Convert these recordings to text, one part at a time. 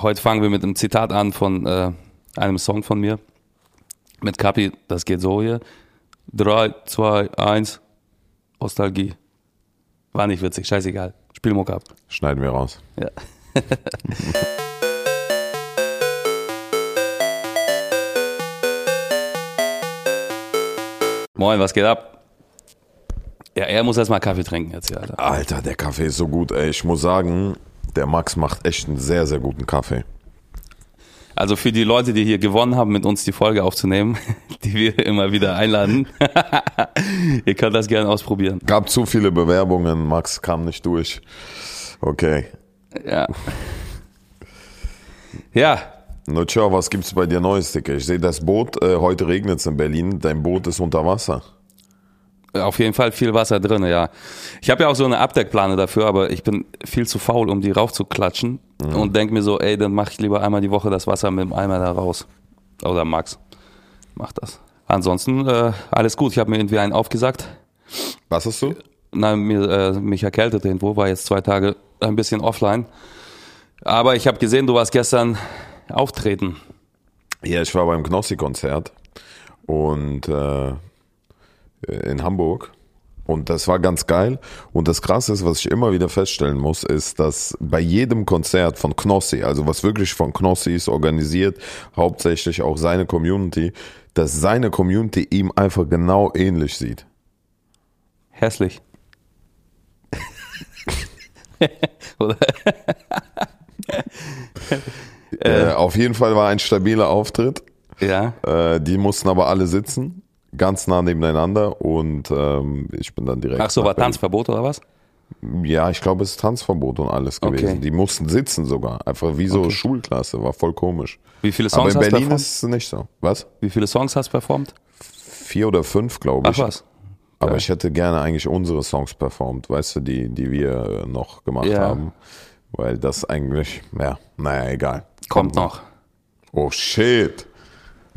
heute fangen wir mit einem Zitat an von äh, einem Song von mir. Mit Kapi, das geht so hier. Drei, zwei, eins, Nostalgie. War nicht witzig, scheißegal. Spielmuck ab. Schneiden wir raus. Ja. Moin, was geht ab? Ja, er muss erstmal Kaffee trinken jetzt hier, Alter. Alter, der Kaffee ist so gut, ey. Ich muss sagen, der Max macht echt einen sehr, sehr guten Kaffee. Also für die Leute, die hier gewonnen haben, mit uns die Folge aufzunehmen, die wir immer wieder einladen, ihr könnt das gerne ausprobieren. Gab zu viele Bewerbungen, Max kam nicht durch. Okay. Ja. Ja, Na tja, was gibt's bei dir Neues, Dicke? Ich sehe das Boot, äh, heute regnet es in Berlin, dein Boot ist unter Wasser. Auf jeden Fall viel Wasser drin, ja. Ich habe ja auch so eine Abdeckplane dafür, aber ich bin viel zu faul, um die raufzuklatschen und denk mir so, ey, dann mache ich lieber einmal die Woche das Wasser mit dem Eimer da raus. Oder Max, mach das. Ansonsten äh, alles gut. Ich habe mir irgendwie einen aufgesagt. Was hast du? Nein, mir, äh, mich erkältet irgendwo, war jetzt zwei Tage ein bisschen offline. Aber ich habe gesehen, du warst gestern auftreten. Ja, ich war beim Knossi-Konzert und äh, in Hamburg. Und das war ganz geil. Und das Krasse ist, was ich immer wieder feststellen muss, ist, dass bei jedem Konzert von Knossi, also was wirklich von Knossi ist, organisiert, hauptsächlich auch seine Community, dass seine Community ihm einfach genau ähnlich sieht. Hässlich. Oder? Äh, auf jeden Fall war ein stabiler Auftritt. Ja. Äh, die mussten aber alle sitzen, ganz nah nebeneinander und ähm, ich bin dann direkt. Ach so, war Berlin. Tanzverbot oder was? Ja, ich glaube, es ist Tanzverbot und alles Okay. gewesen. Die mussten sitzen sogar. Einfach wie so Okay. Schulklasse, war voll komisch. Wie viele Aber Songs in hast du Berlin performt? ist es nicht so. Was? Wie viele Songs hast du performt? Vier oder fünf, glaube Ach ich. was. Aber Geil. ich hätte gerne eigentlich unsere Songs performt, weißt du, die, die wir noch gemacht Ja. haben. Weil das eigentlich, ja, naja, egal. Kommt noch. Oh shit.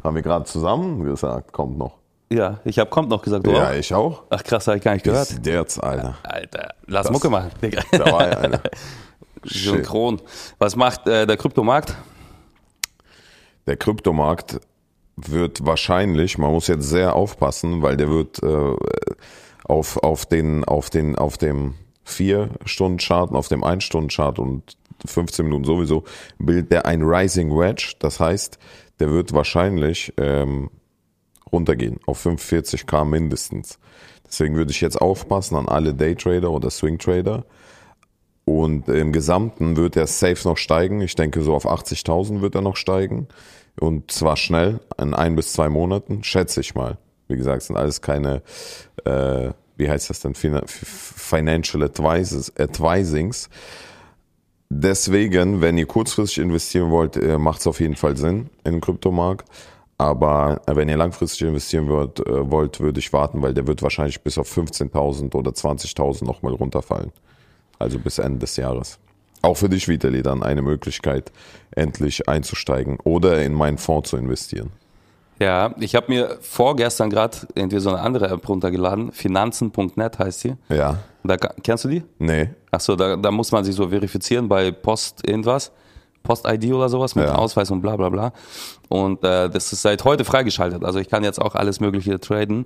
Haben wir gerade zusammen gesagt, kommt noch. Ja, ich habe kommt noch gesagt, du Ja, ich auch. Ach krass, habe ich gar nicht gehört. Bis jetzt, Alter. Alter, lass Das- Mucke machen. Digga. Da war ja einer. Synchron. Was macht äh, der Kryptomarkt? Der Kryptomarkt wird wahrscheinlich, man muss jetzt sehr aufpassen, weil der wird äh, auf, auf, den, auf, den, auf dem 4-Stunden-Chart, auf dem 1-Stunden-Chart und 15 Minuten sowieso, bildet der ein Rising Wedge. Das heißt, der wird wahrscheinlich ähm, runtergehen auf 45k mindestens. Deswegen würde ich jetzt aufpassen an alle Daytrader oder Swing-Trader. Und im Gesamten wird er safe noch steigen. Ich denke, so auf 80.000 wird er noch steigen. Und zwar schnell, in ein bis zwei Monaten, schätze ich mal. Wie gesagt, sind alles keine, äh, wie heißt das denn, Fina- Financial Advices, Advisings. Deswegen, wenn ihr kurzfristig investieren wollt, macht es auf jeden Fall Sinn in den Kryptomarkt. Aber äh, wenn ihr langfristig investieren wollt, äh, wollt, würde ich warten, weil der wird wahrscheinlich bis auf 15.000 oder 20.000 nochmal runterfallen. Also bis Ende des Jahres. Auch für dich, Vitali, dann eine Möglichkeit, endlich einzusteigen oder in meinen Fonds zu investieren. Ja, ich habe mir vorgestern gerade irgendwie so eine andere App runtergeladen. Finanzen.net heißt sie. Ja. Da, kennst du die? Nee. Achso, da, da muss man sich so verifizieren bei Post irgendwas. Post-ID oder sowas mit Ja. Ausweis und bla bla bla. Und äh, das ist seit heute freigeschaltet. Also ich kann jetzt auch alles Mögliche traden.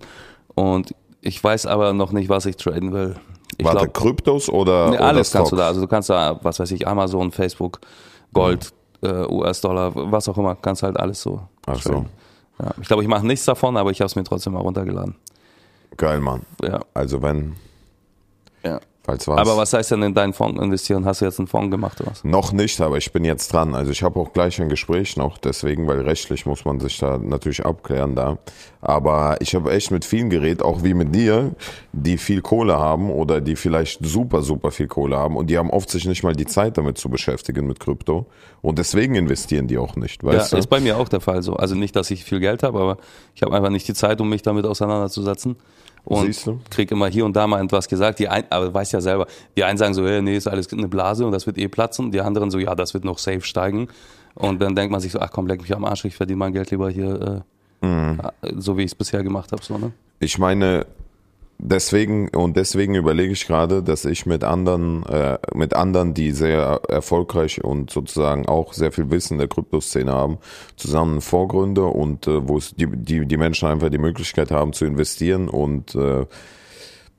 Und ich weiß aber noch nicht, was ich traden will. Ich Warte, glaub, Kryptos oder, nee, oder alles kannst du da. Also du kannst da, was weiß ich, Amazon, Facebook, Gold, äh, US-Dollar, was auch immer, kannst halt alles so. Ach so. Ja, ich glaube, ich mache nichts davon, aber ich habe es mir trotzdem mal runtergeladen. Geil, Mann. Ja, Also wenn, ja. Falls was. Aber was heißt denn in deinen Fonds investieren? Hast du jetzt einen Fonds gemacht oder was? Noch nicht, aber ich bin jetzt dran. Also ich habe auch gleich ein Gespräch noch, deswegen, weil rechtlich muss man sich da natürlich abklären da. Aber ich habe echt mit vielen geredet, auch wie mit dir, die viel Kohle haben oder die vielleicht super, super viel Kohle haben und die haben oft sich nicht mal die Zeit damit zu beschäftigen mit Krypto. Und deswegen investieren die auch nicht, weißt ja, du? ist bei mir auch der Fall so. Also nicht, dass ich viel Geld habe, aber ich habe einfach nicht die Zeit, um mich damit auseinanderzusetzen. Und du? krieg immer hier und da mal etwas gesagt. Die ein, aber du weißt ja selber, die einen sagen so, hey, nee, ist alles eine Blase und das wird eh platzen. Die anderen so, ja, das wird noch safe steigen. Und dann denkt man sich so, ach komm, leck mich am Arsch, ich verdiene mein Geld lieber hier, äh, Mhm. so wie ich es bisher gemacht habe. So, ne? Ich meine, deswegen und deswegen überlege ich gerade, dass ich mit anderen, äh, mit anderen, die sehr erfolgreich und sozusagen auch sehr viel Wissen der Kryptoszene haben, zusammen vorgründe und äh, wo es die, die, die Menschen einfach die Möglichkeit haben zu investieren und äh,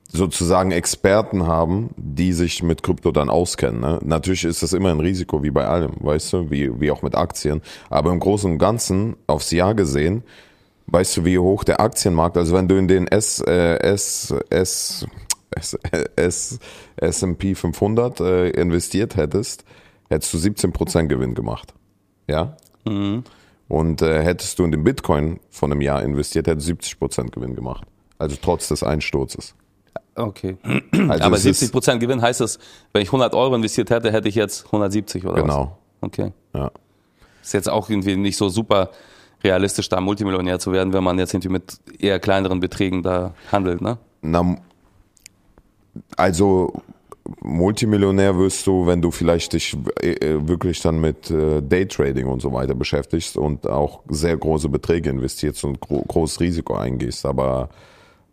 sozusagen Experten haben, die sich mit Krypto dann auskennen. Ne? Natürlich ist das immer ein Risiko, wie bei allem, weißt du, wie, wie auch mit Aktien. Aber im Großen und Ganzen, aufs Jahr gesehen, weißt du, wie hoch der Aktienmarkt, also wenn du in den S, äh, S, S, S, S, S&P 500 äh, investiert hättest, hättest du 17% Gewinn gemacht. Ja? Mhm. Und äh, hättest du in den Bitcoin von einem Jahr investiert, hättest du 70% Gewinn gemacht. Also trotz des Einsturzes. Okay. Also Aber 70 Prozent Gewinn heißt das, wenn ich 100 Euro investiert hätte, hätte ich jetzt 170 oder genau. was? Genau. Okay. Ja. Ist jetzt auch irgendwie nicht so super realistisch, da Multimillionär zu werden, wenn man jetzt irgendwie mit eher kleineren Beträgen da handelt, ne? Na, also Multimillionär wirst du, wenn du vielleicht dich äh, wirklich dann mit äh, Daytrading und so weiter beschäftigst und auch sehr große Beträge investierst und gro großes Risiko eingehst. Aber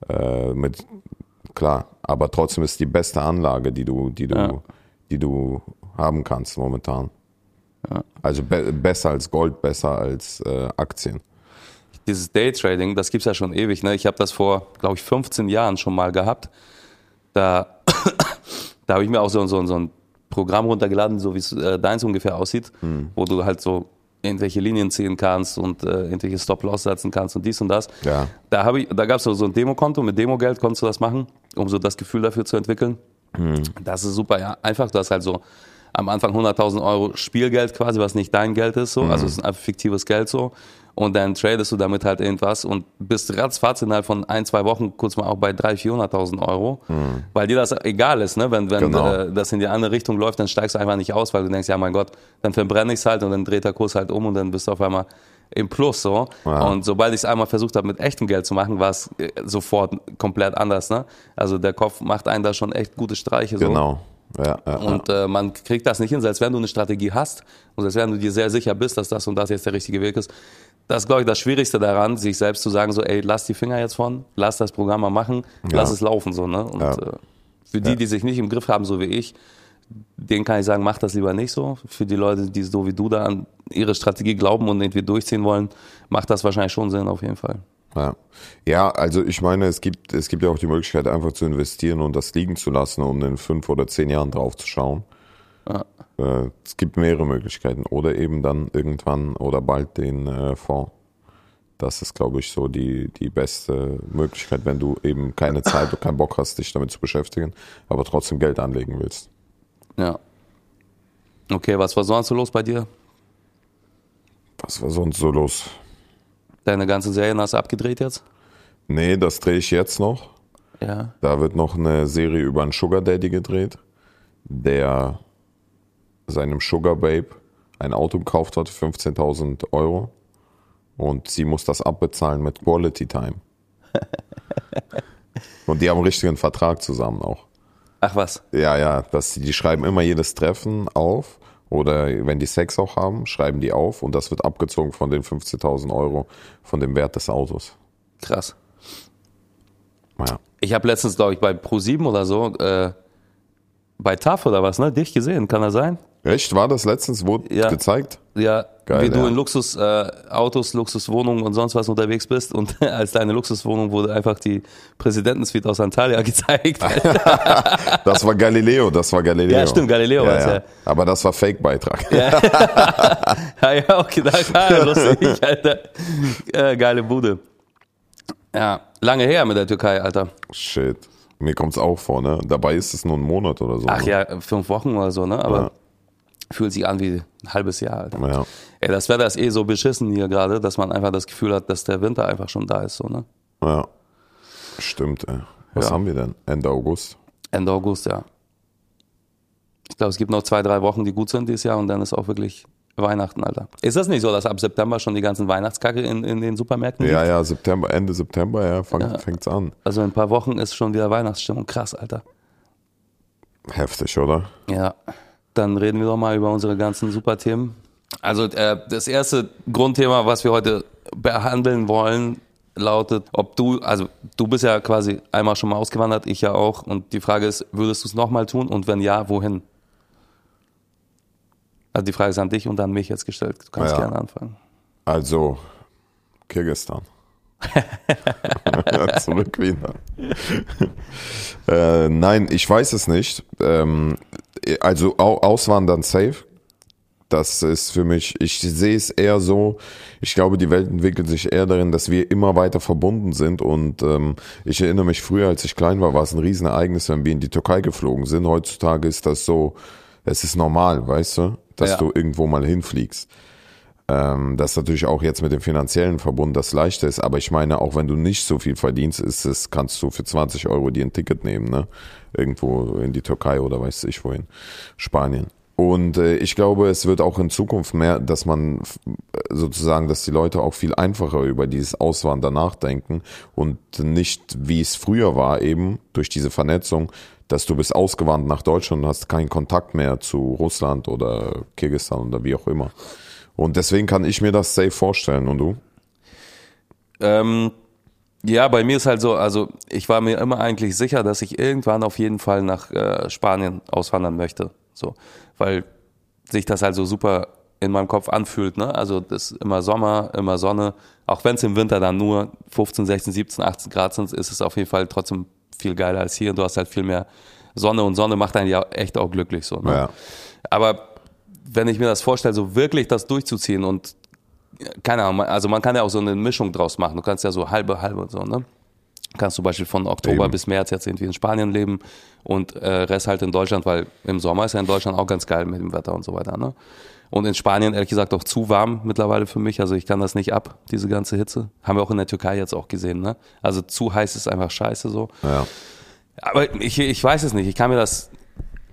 äh, mit klar, aber trotzdem ist die beste Anlage, die du, die du, ja. die du haben kannst momentan. Ja. Also be besser als Gold, besser als äh, Aktien. Dieses Daytrading, das gibt es ja schon ewig. Ne? Ich habe das vor, glaube ich, 15 Jahren schon mal gehabt. Da, da habe ich mir auch so, so, so ein Programm runtergeladen, so wie es äh, deins ungefähr aussieht, hm. wo du halt so irgendwelche Linien ziehen kannst und äh, irgendwelche Stop-Loss setzen kannst und dies und das. Ja. Da, ich, da gab es so, so ein Demokonto, mit Demogeld konntest du das machen, um so das Gefühl dafür zu entwickeln. Hm. Das ist super ja, einfach. Du hast halt so am Anfang 100.000 Euro Spielgeld quasi, was nicht dein Geld ist, so. Mhm. Also es ist ein fiktives Geld so und dann tradest du damit halt irgendwas und bist ratzfatz innerhalb von ein, zwei Wochen kurz mal auch bei 300.000, 400.000 Euro, mhm. weil dir das egal ist, ne? wenn, wenn genau. äh, das in die andere Richtung läuft, dann steigst du einfach nicht aus, weil du denkst, ja mein Gott, dann verbrenne ich es halt und dann dreht der Kurs halt um und dann bist du auf einmal im Plus so. Ja. Und sobald ich es einmal versucht habe, mit echtem Geld zu machen, war es äh, sofort komplett anders. Ne? Also der Kopf macht einen da schon echt gute Streiche. So. Genau. Ja, ja, und äh, man kriegt das nicht hin, selbst wenn du eine Strategie hast und selbst wenn du dir sehr sicher bist, dass das und das jetzt der richtige Weg ist, das ist, glaube ich, das Schwierigste daran, sich selbst zu sagen, so, ey, lass die Finger jetzt von, lass das Programm mal machen, lass es laufen, so, ne? Und äh, für die, die sich nicht im Griff haben, so wie ich, denen kann ich sagen, mach das lieber nicht so. Für die Leute, die so wie du da an ihre Strategie glauben und irgendwie durchziehen wollen, macht das wahrscheinlich schon Sinn, auf jeden Fall. Ja. ja, also ich meine, es gibt, es gibt ja auch die Möglichkeit, einfach zu investieren und das liegen zu lassen, um in fünf oder zehn Jahren drauf zu schauen. Ja. Äh, es gibt mehrere Möglichkeiten. Oder eben dann irgendwann oder bald den äh, Fonds. Das ist, glaube ich, so die, die beste Möglichkeit, wenn du eben keine Zeit und keinen Bock hast, dich damit zu beschäftigen, aber trotzdem Geld anlegen willst. Ja. Okay, was war sonst so los bei dir? Was war sonst so los? Deine ganze Serie hast du abgedreht jetzt? Nee, das drehe ich jetzt noch. Ja. Da wird noch eine Serie über einen Sugar Daddy gedreht, der seinem Sugar Babe ein Auto gekauft hat, 15.000 Euro. Und sie muss das abbezahlen mit Quality Time. und die haben einen richtigen Vertrag zusammen auch. Ach was? Ja, ja, das, die schreiben immer jedes Treffen auf. Oder wenn die Sex auch haben, schreiben die auf und das wird abgezogen von den 15.000 Euro von dem Wert des Autos. Krass. Ja. Ich habe letztens, glaube ich, bei Pro7 oder so, äh, bei TAF oder was, ne? Dich gesehen, kann das sein? Echt? War das letztens? Wurde ja. gezeigt? Ja, Geil, wie ja. du in Luxusautos, äh, Luxuswohnungen und sonst was unterwegs bist und als deine Luxuswohnung wurde einfach die Präsidentensuite aus Antalya gezeigt. das war Galileo, das war Galileo. Ja, stimmt, Galileo ja, war es, ja. Aber das war Fake-Beitrag. Ja. ja, okay, da, lustig, Alter. Äh, geile Bude. Ja, lange her mit der Türkei, Alter. Shit. Mir kommt's auch vor, ne? Dabei ist es nur ein Monat oder so. Ach ne? ja, fünf Wochen oder so, ne? Aber fühlt sich an wie ein halbes Jahr. Alter. Ja. Ey, das Wetter ist eh so beschissen hier gerade, dass man einfach das Gefühl hat, dass der Winter einfach schon da ist. So, ne? Ja, stimmt. Ey. Was ja. haben wir denn? Ende August? Ende August, ja. Ich glaube, es gibt noch zwei, drei Wochen, die gut sind dieses Jahr und dann ist auch wirklich Weihnachten, Alter. Ist das nicht so, dass ab September schon die ganzen Weihnachtskacke in, in den Supermärkten Ja, ja, September, Ende September, ja, fang, ja. fängt's an. Also in ein paar Wochen ist schon wieder Weihnachtsstimmung. Krass, Alter. Heftig, oder? Ja dann reden wir doch mal über unsere ganzen Superthemen. Also äh, das erste Grundthema, was wir heute behandeln wollen, lautet, ob du, also du bist ja quasi einmal schon mal ausgewandert, ich ja auch. Und die Frage ist, würdest du es nochmal tun? Und wenn ja, wohin? Also die Frage ist an dich und an mich jetzt gestellt. Du kannst Ja. gerne anfangen. Also, Kirgistan. Zurück wieder. äh, nein, ich weiß es nicht. Ähm, also au auswandern safe. Das ist für mich, ich sehe es eher so, ich glaube, die Welt entwickelt sich eher darin, dass wir immer weiter verbunden sind. Und ähm, ich erinnere mich früher, als ich klein war, war es ein Riesenereignis, wenn wir in die Türkei geflogen sind. Heutzutage ist das so, es ist normal, weißt du, dass Ja. du irgendwo mal hinfliegst. Ähm, ist natürlich auch jetzt mit dem finanziellen verbunden, das leichter ist. Aber ich meine, auch wenn du nicht so viel verdienst, ist es, kannst du für 20 Euro dir ein Ticket nehmen, ne? Irgendwo in die Türkei oder weiß ich wohin. Spanien. Und äh, ich glaube, es wird auch in Zukunft mehr, dass man f- sozusagen, dass die Leute auch viel einfacher über dieses Auswandern nachdenken und nicht, wie es früher war, eben durch diese Vernetzung, dass du bist ausgewandert nach Deutschland und hast keinen Kontakt mehr zu Russland oder Kirgisistan oder wie auch immer. Und deswegen kann ich mir das safe vorstellen. Und du? Ähm, ja, bei mir ist halt so, also ich war mir immer eigentlich sicher, dass ich irgendwann auf jeden Fall nach äh, Spanien auswandern möchte. So, weil sich das halt so super in meinem Kopf anfühlt, ne? Also das ist immer Sommer, immer Sonne. Auch wenn es im Winter dann nur 15, 16, 17, 18 Grad sind, ist es auf jeden Fall trotzdem viel geiler als hier. Du hast halt viel mehr Sonne und Sonne macht einen ja echt auch glücklich so. Ne? Ja. Aber wenn ich mir das vorstelle, so wirklich das durchzuziehen und keine Ahnung, also man kann ja auch so eine Mischung draus machen. Du kannst ja so halbe, halbe und so, ne? Kannst zum Beispiel von Oktober Eben. bis März jetzt irgendwie in Spanien leben und äh, Rest halt in Deutschland, weil im Sommer ist ja in Deutschland auch ganz geil mit dem Wetter und so weiter, ne? Und in Spanien, ehrlich gesagt, auch zu warm mittlerweile für mich. Also ich kann das nicht ab, diese ganze Hitze. Haben wir auch in der Türkei jetzt auch gesehen, ne? Also zu heiß ist einfach scheiße so. Ja. Aber ich, ich weiß es nicht. Ich kann mir das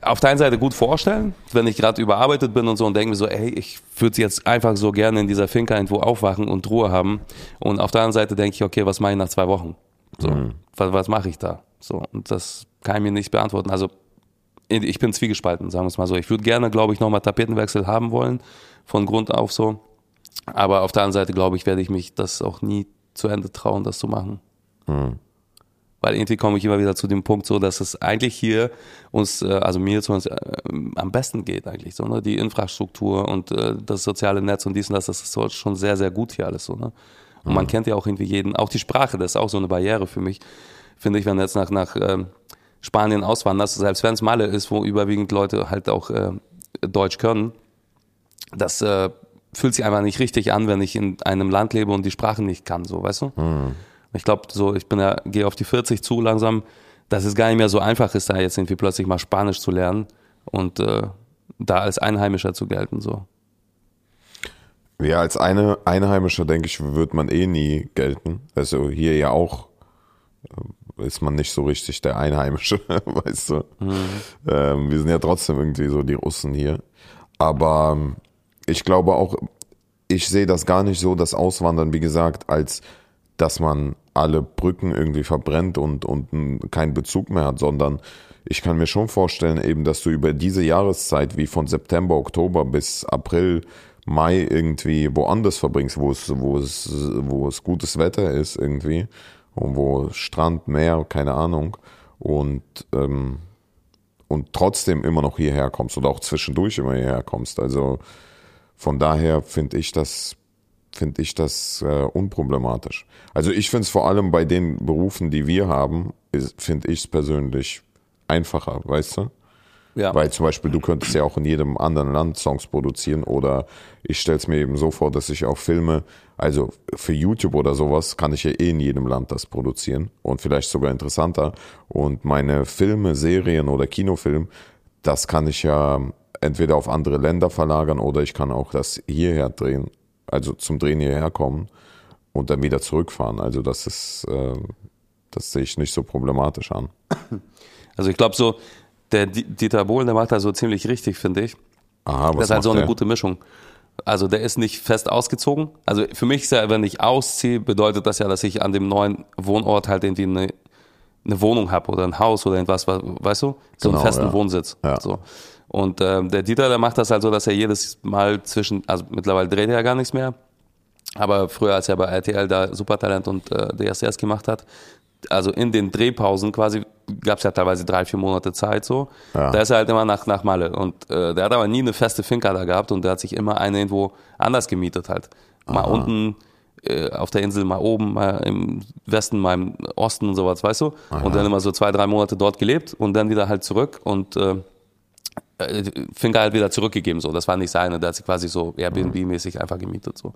auf der einen Seite gut vorstellen, wenn ich gerade überarbeitet bin und so und denke mir so, ey, ich würde jetzt einfach so gerne in dieser Finca irgendwo aufwachen und Ruhe haben. Und auf der anderen Seite denke ich, okay, was mache ich nach zwei Wochen? So, was, was mache ich da? So, und das kann ich mir nicht beantworten. Also ich bin zwiegespalten, sagen wir es mal so. Ich würde gerne, glaube ich, nochmal Tapetenwechsel haben wollen, von Grund auf so. Aber auf der anderen Seite, glaube ich, werde ich mich das auch nie zu Ende trauen, das zu machen. Weil irgendwie komme ich immer wieder zu dem Punkt so, dass es eigentlich hier uns, äh, also mir zumindest äh, am besten geht eigentlich so, ne? Die Infrastruktur und äh, das soziale Netz und dies und das, das ist schon sehr, sehr gut hier alles so, ne? Und man kennt ja auch irgendwie jeden, auch die Sprache, das ist auch so eine Barriere für mich, finde ich, wenn du jetzt nach, nach ähm, Spanien auswanderst, selbst wenn es Malle ist, wo überwiegend Leute halt auch äh, Deutsch können, das äh, fühlt sich einfach nicht richtig an, wenn ich in einem Land lebe und die Sprache nicht kann, so, weißt du? Ich glaube, so, ich bin ja, gehe auf die 40 zu langsam, dass es gar nicht mehr so einfach ist, da jetzt irgendwie plötzlich mal Spanisch zu lernen und äh, da als Einheimischer zu gelten, so. Ja, als eine Einheimischer, denke ich, wird man eh nie gelten. Also hier ja auch äh, ist man nicht so richtig der Einheimische, weißt du. Ähm, wir sind ja trotzdem irgendwie so die Russen hier. Aber ähm, ich glaube auch, ich sehe das gar nicht so, das Auswandern, wie gesagt, als dass man alle Brücken irgendwie verbrennt und, und keinen Bezug mehr hat, sondern ich kann mir schon vorstellen, eben, dass du über diese Jahreszeit, wie von September, Oktober bis April, Mai irgendwie woanders verbringst, wo es, wo es, wo es gutes Wetter ist irgendwie und wo Strand, Meer, keine Ahnung und ähm, und trotzdem immer noch hierher kommst oder auch zwischendurch immer hierher kommst. Also von daher finde ich das finde ich das äh, unproblematisch. Also ich finde es vor allem bei den Berufen, die wir haben, finde ich es persönlich einfacher, weißt du? Ja. Weil zum Beispiel du könntest ja auch in jedem anderen Land Songs produzieren oder ich stelle es mir eben so vor, dass ich auch Filme, also für YouTube oder sowas, kann ich ja eh in jedem Land das produzieren und vielleicht sogar interessanter. Und meine Filme, Serien oder Kinofilm, das kann ich ja entweder auf andere Länder verlagern oder ich kann auch das hierher drehen, also zum Drehen hierher kommen und dann wieder zurückfahren. Also das ist, äh, das sehe ich nicht so problematisch an. Also ich glaube so, der Di- Dieter Bohlen, der macht das so ziemlich richtig, finde ich. Aha, was Das ist halt so eine der? gute Mischung. Also der ist nicht fest ausgezogen. Also für mich ist ja, wenn ich ausziehe, bedeutet das ja, dass ich an dem neuen Wohnort halt irgendwie eine, eine Wohnung habe oder ein Haus oder irgendwas, wa- weißt du? So Genau, einen festen ja. Wohnsitz. Ja. So. Und ähm, der Dieter, der macht das halt so, dass er jedes Mal zwischen, also mittlerweile dreht er ja gar nichts mehr, Aber früher, als er bei RTL da Supertalent und äh, DSDS gemacht hat, also in den Drehpausen quasi gab es ja teilweise drei, vier Monate Zeit so. Ja. Da ist er halt immer nach, nach Malle. Und äh, der hat aber nie eine feste Finca da gehabt und der hat sich immer eine irgendwo anders gemietet halt. Mal unten äh, auf der Insel, mal oben, mal im Westen, mal im Osten und sowas, weißt du? Und dann immer so zwei, drei Monate dort gelebt und dann wieder halt zurück und äh, äh, Finca halt wieder zurückgegeben. So, das war nicht seine, der hat sich quasi so Airbnb-mäßig einfach gemietet. So.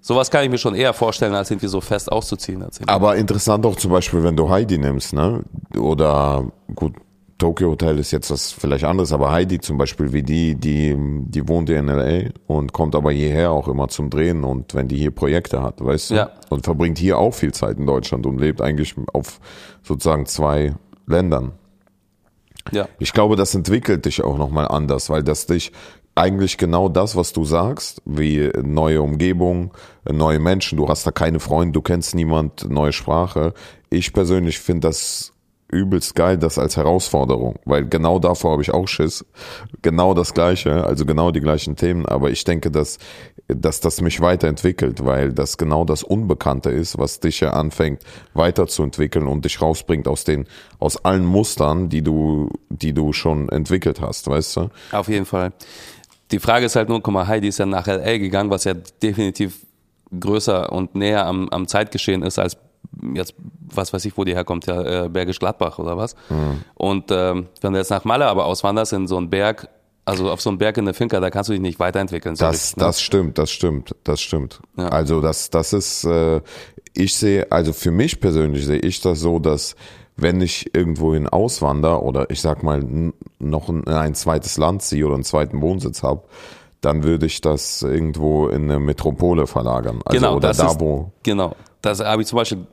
Sowas kann ich mir schon eher vorstellen, als irgendwie so fest auszuziehen. Als Aber interessant auch zum Beispiel, wenn du Heidi nimmst, ne? Oder gut, Tokyo Hotel ist jetzt das vielleicht anderes, aber Heidi zum Beispiel, wie die, die, die wohnt in LA und kommt aber hierher auch immer zum Drehen und wenn die hier Projekte hat, weißt du? Ja. Und verbringt hier auch viel Zeit in Deutschland und lebt eigentlich auf sozusagen zwei Ländern. Ja. Ich glaube, das entwickelt dich auch nochmal anders, weil das dich eigentlich genau das, was du sagst, wie neue Umgebung, neue Menschen, du hast da keine Freunde, du kennst niemand, neue Sprache. Ich persönlich finde das übelst geil, das als Herausforderung, weil genau davor habe ich auch Schiss. Genau das Gleiche, also genau die gleichen Themen, aber ich denke, dass, dass das mich weiterentwickelt, weil das genau das Unbekannte ist, was dich ja anfängt weiterzuentwickeln und dich rausbringt aus den, aus allen Mustern, die du, die du schon entwickelt hast, weißt du? Auf jeden Fall. Die Frage ist halt nur, guck mal, Heidi ist ja nach LA gegangen, was ja definitiv größer und näher am, am Zeitgeschehen ist als jetzt, was weiß ich, wo die herkommt, ja, äh, Bergisch Gladbach oder was. Mhm. Und ähm, wenn du jetzt nach Malle aber auswanderst in so einen Berg, also auf so einen Berg in der Finca, da kannst du dich nicht weiterentwickeln. so Das, richtig, ne? das stimmt, das stimmt, das stimmt. Ja. Also das, das ist, äh, ich sehe, also für mich persönlich sehe ich das so, dass wenn ich irgendwohin auswander oder ich sag mal noch in ein zweites Land ziehe oder einen zweiten Wohnsitz habe, dann würde ich das irgendwo in eine Metropole verlagern. Also genau, oder das da ist, wo. genau. Das habe ich zum Beispiel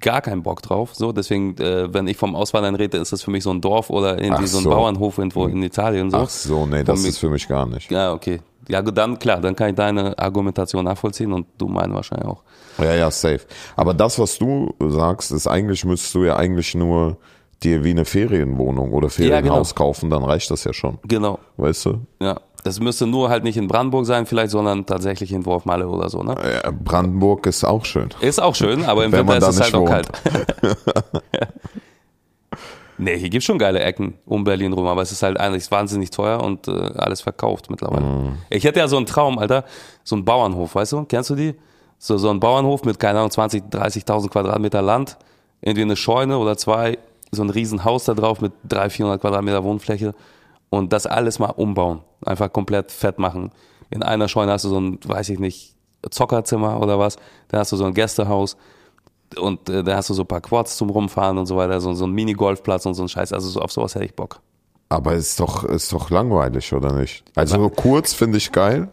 gar keinen Bock drauf. So, deswegen, äh, wenn ich vom Auswandern rede, ist das für mich so ein Dorf oder irgendwie Ach so ein so. Bauernhof irgendwo in Italien. So. Ach so, nee, das ist für mich gar nicht. Ja, okay. Ja, gut, dann klar, dann kann ich deine Argumentation nachvollziehen und du meine wahrscheinlich auch. Ja, ja, safe. Aber das, was du sagst, ist eigentlich, müsstest du ja eigentlich nur dir wie eine Ferienwohnung oder Ferienhaus genau. kaufen, dann reicht das ja schon. Genau. Weißt du? Ja. Das müsste nur halt nicht in Brandenburg sein, vielleicht, sondern tatsächlich in Worfmalle oder so, ne? Brandenburg ist auch schön. Ist auch schön, aber im Winter ist es halt auch kalt. nee, hier gibt's schon geile Ecken um Berlin rum, aber es ist halt eigentlich wahnsinnig teuer und äh, alles verkauft mittlerweile. Mhm. Ich hätte ja so einen Traum, Alter, so einen Bauernhof, weißt du? Kennst du die? So, so ein Bauernhof mit, keine Ahnung, 20, 30.000 Quadratmeter Land, irgendwie eine Scheune oder zwei, so ein Riesenhaus da drauf mit 300, 400 Quadratmeter Wohnfläche und das alles mal umbauen. Einfach komplett fett machen. In einer Scheune hast du so ein, weiß ich nicht, Zockerzimmer oder was. Dann hast du so ein Gästehaus und äh, da hast du so ein paar Quads zum Rumfahren und so weiter, so, so ein Minigolfplatz und so ein Scheiß. Also so, auf sowas hätte ich Bock. Aber ist doch, ist doch langweilig, oder nicht? Also kurz finde ich geil,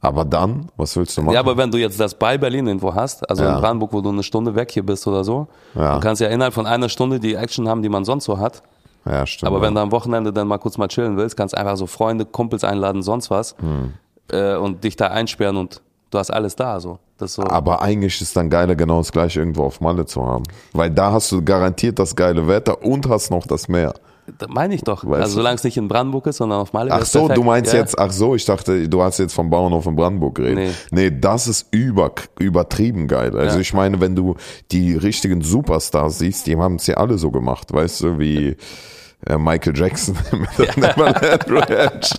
aber dann, was willst du machen? Ja, aber wenn du jetzt das bei Berlin irgendwo hast, also Ja. in Brandenburg, wo du eine Stunde weg hier bist oder so, Ja. du kannst ja innerhalb von einer Stunde die Action haben, die man sonst so hat. Ja, stimmt. Aber wenn du am Wochenende dann mal kurz mal chillen willst, kannst einfach so Freunde, Kumpels einladen, sonst was Hm. äh, und dich da einsperren und du hast alles da. So. So. aber eigentlich ist dann geiler, genau das gleiche irgendwo auf Malle zu haben. Weil da hast du garantiert das geile Wetter und hast noch das Meer. Das meine ich doch. Weißt also solange es nicht in Brandenburg ist, sondern auf Malle. Ach so, perfekt. du meinst Ja. jetzt, ach so, ich dachte, du hast jetzt vom Bauernhof in Brandenburg geredet. Nee, das ist über, übertrieben geil. Also Ja. ich meine, wenn du die richtigen Superstars siehst, die haben es ja alle so gemacht, weißt du, wie Michael Jackson mit der Neverland Ranch.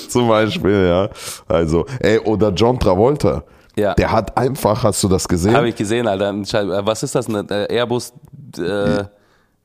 Zum Beispiel, ja. Also, ey, oder John Travolta. Ja. Der hat einfach, hast du das gesehen? Habe ich gesehen, Alter. Äh, Was ist das? Ein Airbus äh,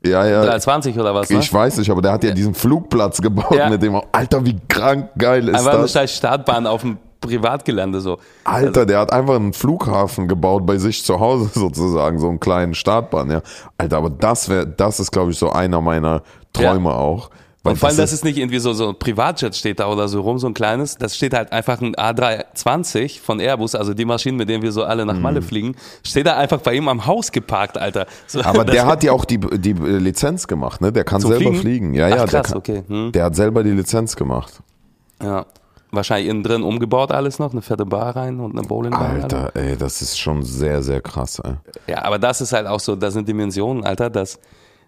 ja, ja. 320 oder was? Ne? Ich weiß nicht, aber der hat ja diesen Flugplatz gebaut Ja. mit dem, Alter, wie krank geil ist Einfach eine das? scheiß Startbahn auf dem Privatgelände so. Alter, der hat einfach einen Flughafen gebaut bei sich zu Hause sozusagen, so einen kleinen Startbahn, ja. Alter, aber das wäre, das ist glaube ich so einer meiner Träume auch. Weil Und vor allem, das ist nicht irgendwie so, so ein Privatjet steht da oder so rum, so ein kleines. Das steht halt einfach ein A320 von Airbus, also die Maschinen, mit denen wir so alle nach Malle fliegen, steht da einfach bei ihm am Haus geparkt, Alter. So, aber der hat ja auch die, die Lizenz gemacht, ne? Der kann selber Fliegen? fliegen. Ja, Ach, ja, der, krass, kann, okay. Hm. der hat selber die Lizenz gemacht. Ja. Wahrscheinlich innen drin umgebaut alles noch, eine fette Bar rein und eine Bowlingbar. Alter, ey, das ist schon sehr, sehr krass, ey. Ja, aber das ist halt auch so, das sind Dimensionen, Alter, dass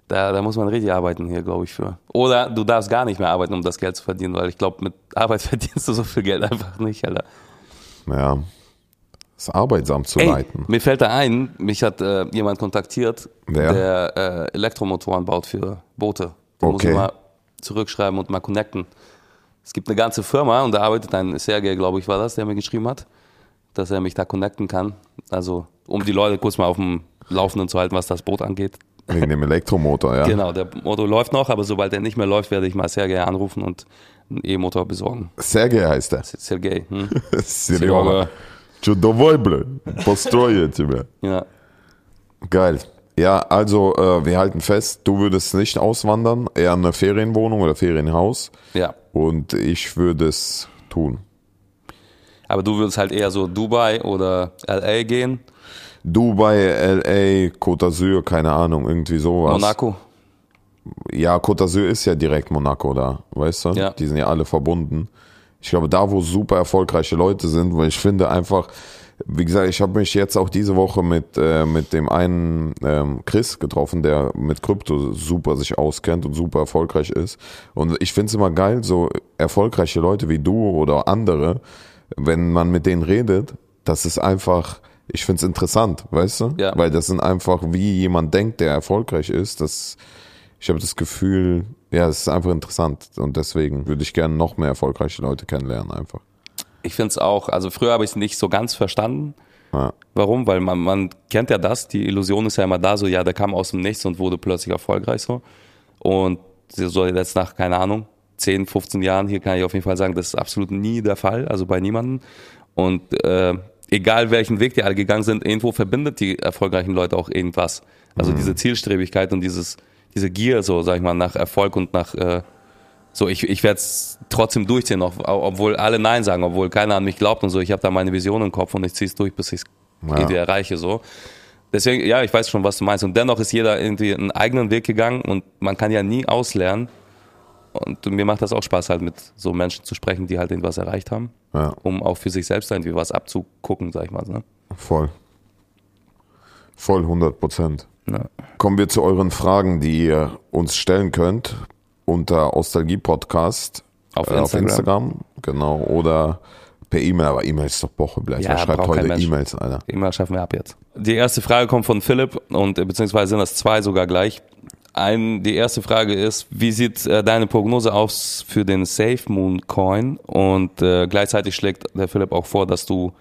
Da, da muss man richtig arbeiten hier, glaube ich, für. Oder du darfst gar nicht mehr arbeiten, um das Geld zu verdienen, weil ich glaube, mit Arbeit verdienst du so viel Geld einfach nicht, Alter. Ja. Das ist arbeitsam zu Ey, leiten. mir fällt da ein, mich hat äh, jemand kontaktiert, Wer? der äh, Elektromotoren baut für Boote. Da muss Okay. ich mal zurückschreiben und mal connecten Es gibt eine ganze Firma und da arbeitet ein Sergej, glaube ich, war das, der mir geschrieben hat, dass er mich da connecten kann. Also, um die Leute kurz mal auf dem Laufenden zu halten, was das Boot angeht. Wegen dem Elektromotor, ja. Genau, der Motor läuft noch, aber sobald er nicht mehr läuft, werde ich mal Sergej anrufen und einen E-Motor besorgen. Sergej heißt er. Sergej, hm? Серега. Че, давай, блядь, построю я тебя. Ja. Geil. Ja, also äh, wir halten fest, du würdest nicht auswandern, eher eine Ferienwohnung oder Ferienhaus. ja. Und ich würde es tun. Aber du würdest halt eher so Dubai oder LA gehen, Dubai, LA, Côte d'Azur, keine Ahnung, irgendwie sowas. Monaco. Ja, Côte d'Azur ist ja direkt Monaco da, weißt du? Ja. Die sind ja alle verbunden. Ich glaube, da, wo super erfolgreiche Leute sind, weil ich finde einfach, wie gesagt, ich habe mich jetzt auch diese Woche mit, äh, mit dem einen ähm, Chris getroffen, der mit Krypto super sich auskennt und super erfolgreich ist. Und ich finde es immer geil, so erfolgreiche Leute wie du oder andere, wenn man mit denen redet, das ist einfach, ich finde es interessant, weißt du? Ja. Weil das sind einfach, wie jemand denkt, der erfolgreich ist, das ich habe das Gefühl, ja, es ist einfach interessant und deswegen würde ich gerne noch mehr erfolgreiche Leute kennenlernen einfach. Ich finde es auch, also früher habe ich es nicht so ganz verstanden. Ja. Warum? Weil man, man kennt ja das, die Illusion ist ja immer da, so ja, der kam aus dem Nichts und wurde plötzlich erfolgreich so. Und so jetzt nach, keine Ahnung, 10, 15 Jahren, hier kann ich auf jeden Fall sagen, das ist absolut nie der Fall, also bei niemandem. Und äh, egal welchen Weg die alle gegangen sind, irgendwo verbindet die erfolgreichen Leute auch irgendwas. Also diese Zielstrebigkeit und dieses, diese Gier, so sag ich mal, nach Erfolg und nach äh, so, ich, ich werde es trotzdem durchziehen, ob- obwohl alle Nein sagen, obwohl keiner an mich glaubt und so. Ich habe da meine Vision im Kopf und ich ziehe es durch, bis ich es Ja. erreiche. So. Deswegen, ja, ich weiß schon, was du meinst. Und dennoch ist jeder irgendwie einen eigenen Weg gegangen und man kann ja nie auslernen. Und mir macht das auch Spaß, halt mit so Menschen zu sprechen, die halt irgendwas erreicht haben, Ja, um auch für sich selbst irgendwie was abzugucken, sag ich mal. Ne? voll. Voll 100 Prozent. Ja. Kommen wir zu euren Fragen, die ihr uns stellen könnt unter Ostalgie Podcast Auf äh, auf Instagram. Instagram, genau, oder per E-Mail, aber E-Mail ist doch Boche, Wer Ja, schreibt braucht kein heute. E-Mails, Alter? Immer schaffen wir ab jetzt. Die erste Frage kommt von Philipp und äh, beziehungsweise sind das zwei sogar gleich. Ein, die erste Frage ist, wie sieht äh, deine Prognose aus für den Safe Moon Coin? Und äh, gleichzeitig schlägt der Philipp auch vor, dass du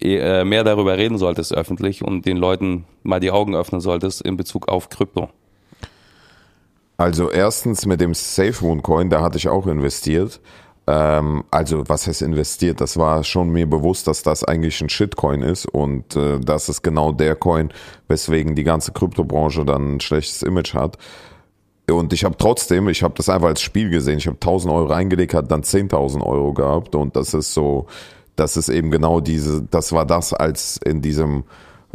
äh, mehr darüber reden solltest öffentlich und den Leuten mal die Augen öffnen solltest in Bezug auf Krypto. Also erstens mit dem SafeMoon Coin, da hatte ich auch investiert. Ähm, also was heißt investiert? Das war schon mir bewusst, dass das eigentlich ein Shitcoin ist und äh, das ist genau der Coin, weswegen die ganze Kryptobranche dann ein schlechtes Image hat. Und ich habe trotzdem, ich habe das einfach als Spiel gesehen. Ich habe 1000 Euro reingelegt, hat dann 10.000 Euro gehabt und das ist so, das ist eben genau diese, das war das, als in diesem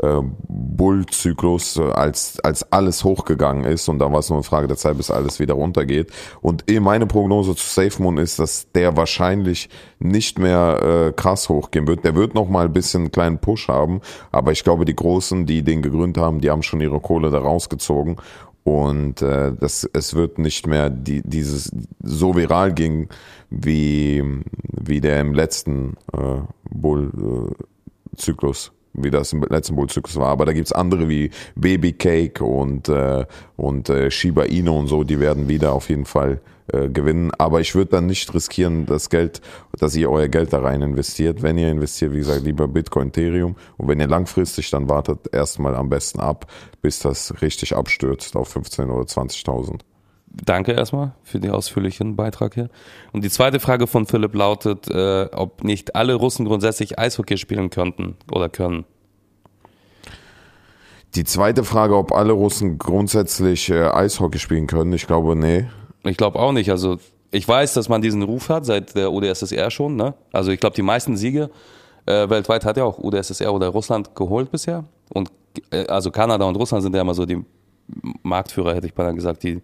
äh, Bullzyklus, äh, als, als alles hochgegangen ist und da war es nur eine Frage der Zeit, bis alles wieder runtergeht. Und eh meine Prognose zu SafeMoon ist, dass der wahrscheinlich nicht mehr äh, krass hochgehen wird. Der wird noch mal ein bisschen einen kleinen Push haben, aber ich glaube, die Großen, die den gegründet haben, die haben schon ihre Kohle da rausgezogen und äh, das, es wird nicht mehr die, dieses so viral gehen wie, wie der im letzten äh, Bull-Zyklus, wie das im letzten Bull-Zyklus war. Aber da gibt's andere wie Baby Cake und, äh, und äh, Shiba Inu und so, die werden wieder auf jeden Fall äh, gewinnen. Aber ich würde dann nicht riskieren, das Geld, dass ihr euer Geld da rein investiert. Wenn ihr investiert, wie gesagt, lieber Bitcoin, Ethereum. Und wenn ihr langfristig, dann wartet erstmal am besten ab, bis das richtig abstürzt auf 15 oder 20.000. Danke erstmal für den ausführlichen Beitrag hier. Und die zweite Frage von Philipp lautet, äh, ob nicht alle Russen grundsätzlich Eishockey spielen könnten oder können. Die zweite Frage, ob alle Russen grundsätzlich äh, Eishockey spielen können, ich glaube, nee. Ich glaube auch nicht. Also ich weiß, dass man diesen Ruf hat seit der UdSSR schon. Ne? Also ich glaube, die meisten Siege äh, weltweit hat ja auch UdSSR oder Russland geholt bisher. Und äh, also Kanada und Russland sind ja immer so die Marktführer, hätte ich beinahe gesagt, die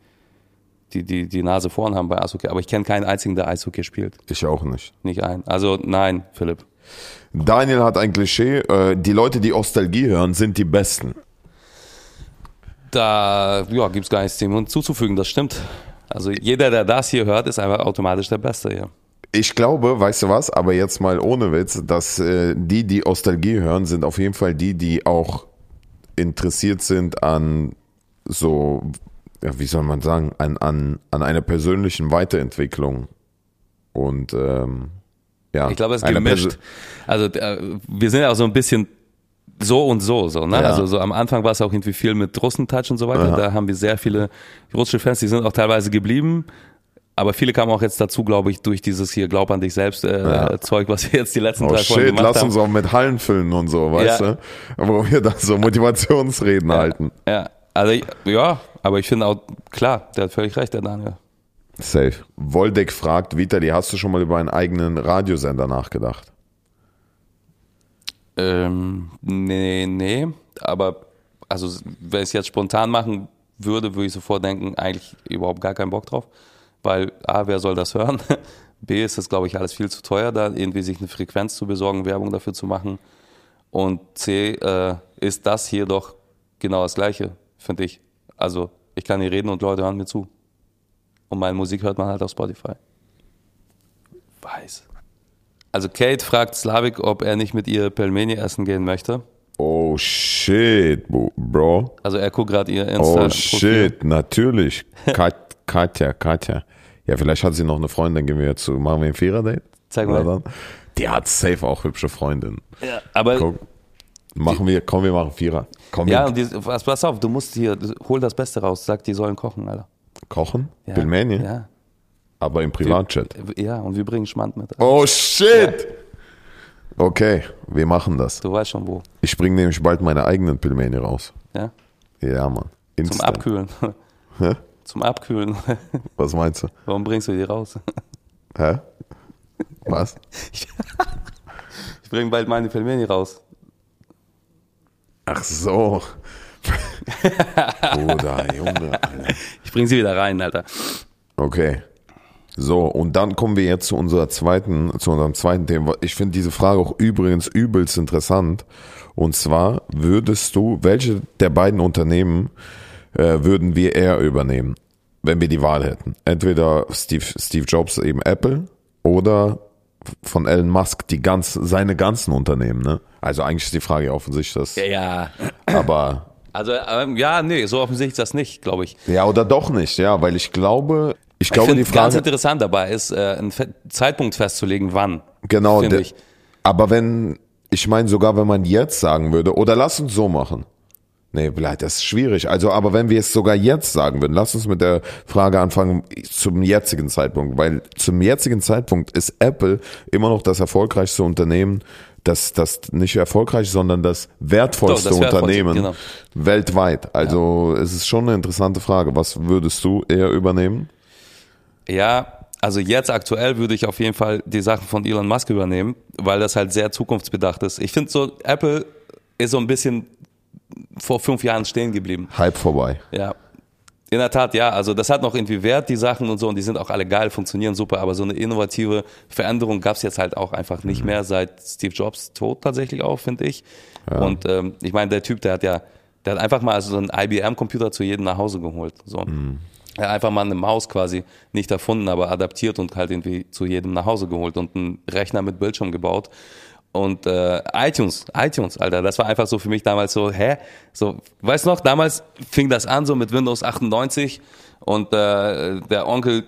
die, die, die Nase vorn haben bei Eishockey. Aber ich kenne keinen einzigen, der Eishockey spielt. Ich auch nicht. Nicht ein. Also nein, Philipp. Daniel hat ein Klischee, äh, die Leute, die Ostalgie hören, sind die Besten. Da ja, gibt es gar nichts dem hinzuzufügen, das stimmt. Also jeder, der das hier hört, ist einfach automatisch der Beste hier. Ich glaube, weißt du was, aber jetzt mal ohne Witz, dass äh, die, die Ostalgie hören, sind auf jeden Fall die, die auch interessiert sind an so, ja, wie soll man sagen, an, an, an einer persönlichen Weiterentwicklung. Und ähm, ja. Ich glaube, es ist gemischt. Also äh, wir sind ja auch so ein bisschen so und so, so, ne? Ja. Also so am Anfang war es auch irgendwie viel mit Russentouch und so weiter. Ja. Da haben wir sehr viele russische Fans, die sind auch teilweise geblieben. Aber viele kamen auch jetzt dazu, glaube ich, durch dieses hier Glaub an dich selbst äh, Ja. Zeug, was wir jetzt die letzten Oh drei Folgen shit, gemacht lass haben. uns auch mit Hallen füllen und so, weißt Ja. du? Wo wir da so Motivationsreden halten. Ja, also ja, aber ich finde auch, klar, der hat völlig recht, der Daniel. Safe. Woldeck fragt, Vitali, hast du schon mal über einen eigenen Radiosender nachgedacht? Ähm, nee, nee, aber also wenn ich es jetzt spontan machen würde, würde ich sofort denken, eigentlich überhaupt gar keinen Bock drauf, weil A, wer soll das hören? B, ist das, glaube ich, alles viel zu teuer, da irgendwie sich eine Frequenz zu besorgen, Werbung dafür zu machen. Und C, äh, ist das hier doch genau das Gleiche, finde ich. Also ich kann hier reden und Leute hören mir zu. Und meine Musik hört man halt auf Spotify. Weiß. Also Kate fragt Slavik, ob er nicht mit ihr Pelmeni essen gehen möchte. Oh shit, Bro. Also er guckt gerade ihr Oh Insta. shit, natürlich. Kat, Katja, Katja. Ja, vielleicht hat sie noch eine Freundin, gehen wir jetzt zu, machen wir ein Vierer-Date? Zeig mal. dann? Die hat safe auch hübsche Freundinnen. Ja, aber Guck. Machen wir, komm, wir machen Vierer. Komm, ja, die, pass, auf, du musst hier, hol das Beste raus. Sag, die sollen kochen, Alter. kochen, Ja, Pilmeni, Ja. aber im Privatchat. ja, und wir bringen Schmand mit. Oh shit! Okay, wir machen das. Du weißt schon wo. Ich bringe nämlich bald meine eigenen Pilmeni raus. Ja? Ja, Mann. Zum Instant. Abkühlen. Hä? Zum Abkühlen. Was meinst du? Warum bringst du die raus? Hä? Was? Ich bringe bald meine Pelmeni raus. Ach so. Bruder, Junge, Alter. Ich bring sie wieder rein, Alter. Okay. So, und dann kommen wir jetzt zu unserer zweiten, zu unserem zweiten Thema. Ich finde diese Frage auch übrigens übelst interessant. Und zwar, würdest du, welche der beiden Unternehmen äh, würden wir eher übernehmen, wenn wir die Wahl hätten? Entweder Steve, Steve Jobs, eben Apple, oder von Elon Musk, die ganz, seine ganzen Unternehmen, ne? Also eigentlich ist die Frage ja offensichtlich, das, Ja. aber Also, ähm, ja, nee, so offensichtlich ist das nicht, glaube ich. ja, oder doch nicht, ja, weil ich glaube, ich Ich glaube, die ganz Frage, interessant dabei ist, äh, einen Zeitpunkt festzulegen, wann. Genau, ich. aber wenn, ich meine sogar, wenn man jetzt sagen würde, oder lass uns so machen. Nee, vielleicht, das ist schwierig. Also, aber wenn wir es sogar jetzt sagen würden, lass uns mit der Frage anfangen zum jetzigen Zeitpunkt, weil zum jetzigen Zeitpunkt ist Apple immer noch das erfolgreichste Unternehmen, das, das nicht erfolgreich, sondern das wertvollste Doch, das wertvollste, Unternehmen genau. weltweit. Also, es ist schon eine interessante Frage. Was würdest du eher übernehmen? Ja, also jetzt aktuell würde ich auf jeden Fall die Sachen von Elon Musk übernehmen, weil das halt sehr zukunftsbedacht ist. Ich finde so, Apple ist so ein bisschen vor fünf Jahren stehen geblieben. Hype vorbei. Ja. In der Tat, ja. Also das hat noch irgendwie Wert, die Sachen und so, und die sind auch alle geil, funktionieren super, aber so eine innovative Veränderung gab's jetzt halt auch einfach nicht mehr seit Steve Jobs Tod tatsächlich auch, finde ich. Und ähm, ich meine, der Typ, der hat ja, der hat einfach mal so einen IBM-Computer zu jedem nach Hause geholt. So. Er hat einfach mal eine Maus quasi nicht erfunden, aber adaptiert und halt irgendwie zu jedem nach Hause geholt und einen Rechner mit Bildschirm gebaut. Und äh, iTunes, iTunes, Alter, das war einfach so für mich damals so, hä? So, weißt du noch, damals fing das an so mit Windows 98 und äh, der Onkel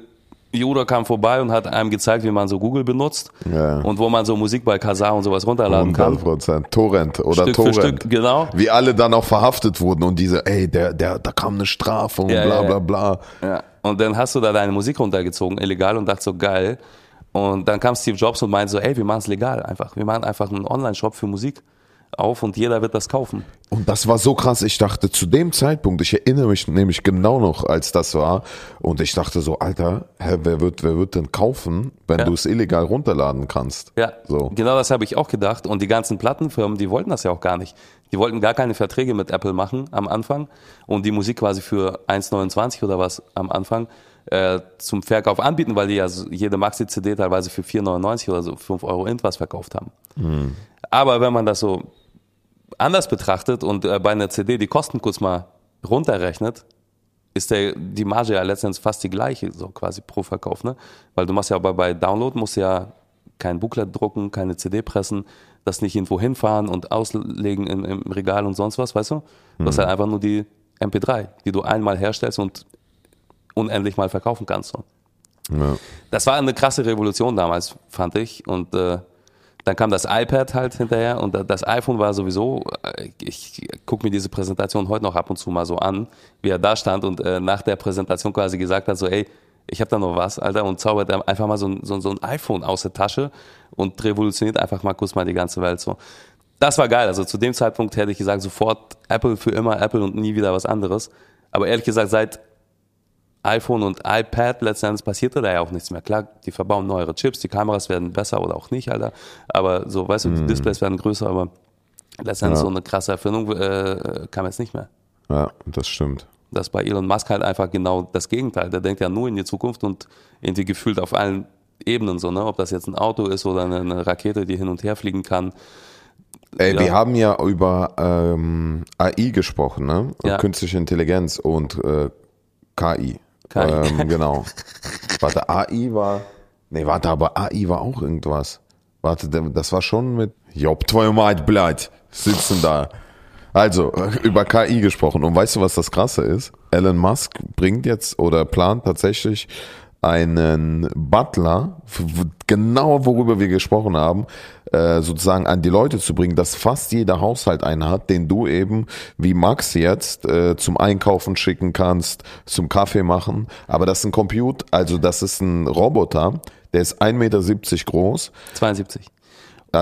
Judah kam vorbei und hat einem gezeigt, wie man so Google benutzt Ja. und wo man so Musik bei Kazaa und sowas runterladen 100 kann. Prozent. Torrent oder Stück Torrent. für Stück, genau. Wie alle dann auch verhaftet wurden und diese, ey, der, der, da kam eine Strafe und Ja, bla ja, bla bla. Ja. Und dann hast du da deine Musik runtergezogen, illegal, und dachte so, geil. Und dann kam Steve Jobs und meinte so, ey, wir machen es legal einfach. Wir machen einfach einen Online-Shop für Musik auf und jeder wird das kaufen. Und das war so krass. Ich dachte zu dem Zeitpunkt, ich erinnere mich nämlich genau noch, als das war. Und ich dachte so, Alter, hä, wer wird, wer wird denn kaufen, wenn Ja. du es illegal runterladen kannst? Ja, So. genau das habe ich auch gedacht. Und die ganzen Plattenfirmen, die wollten das ja auch gar nicht. Die wollten gar keine Verträge mit Apple machen am Anfang und die Musik quasi für 1,29 oder was am Anfang äh, zum Verkauf anbieten, weil die ja jede Maxi-CD teilweise für 4,99 oder so 5 Euro irgendwas verkauft haben. Aber wenn man das so anders betrachtet und äh, bei einer CD die Kosten kurz mal runterrechnet, ist der, die Marge ja letztendlich fast die gleiche, so quasi pro Verkauf, ne? Weil du machst ja aber bei Download musst du ja kein Booklet drucken, keine CD pressen, das nicht irgendwo hinfahren und auslegen im, im Regal und sonst was, weißt du? Du hast halt einfach nur die MP3, die du einmal herstellst und unendlich mal verkaufen kannst. So. Ja. Das war eine krasse Revolution damals, fand ich. Und äh, dann kam das iPad halt hinterher und das iPhone war sowieso, äh, ich gucke mir diese Präsentation heute noch ab und zu mal so an, wie er da stand und äh, nach der Präsentation quasi gesagt hat, so ey, ich habe da noch was, Alter, und zaubert einfach mal so ein, so, so ein iPhone aus der Tasche und revolutioniert einfach mal kurz mal die ganze Welt so. Das war geil. Also zu dem Zeitpunkt hätte ich gesagt, sofort Apple für immer Apple und nie wieder was anderes. Aber ehrlich gesagt, seit iPhone und iPad letztendlich passierte da ja auch nichts mehr. Klar, die verbauen neuere Chips, die Kameras werden besser oder auch nicht, Alter. Aber so, weißt du, die Displays werden größer, aber letztendlich Ja. so eine krasse Erfindung äh, kam jetzt nicht mehr. ja, das stimmt. Das ist bei Elon Musk halt einfach genau das Gegenteil. Der denkt ja nur in die Zukunft und irgendwie gefühlt auf allen Ebenen so, ne? Ob das jetzt ein Auto ist oder eine, eine Rakete, die hin und her fliegen kann. Ey, Ja. wir haben ja über ähm, AI gesprochen, ne? Ja. Künstliche Intelligenz und äh, KI. KI. Ähm, genau. Warte, AI war. Nee, warte, aber AI war auch irgendwas. Warte, der- das war schon mit. Job, твою мать, блядь, sitzen da. Also, äh, über KI gesprochen. Und weißt du, was das Krasse ist? Elon Musk bringt jetzt oder plant tatsächlich einen Butler, f- w- genau worüber wir gesprochen haben, äh, sozusagen an die Leute zu bringen, dass fast jeder Haushalt einen hat, den du eben wie Max jetzt äh, zum Einkaufen schicken kannst, zum Kaffee machen. Aber das ist ein Computer, also das ist ein Roboter, der ist 1,70 Meter groß. 72.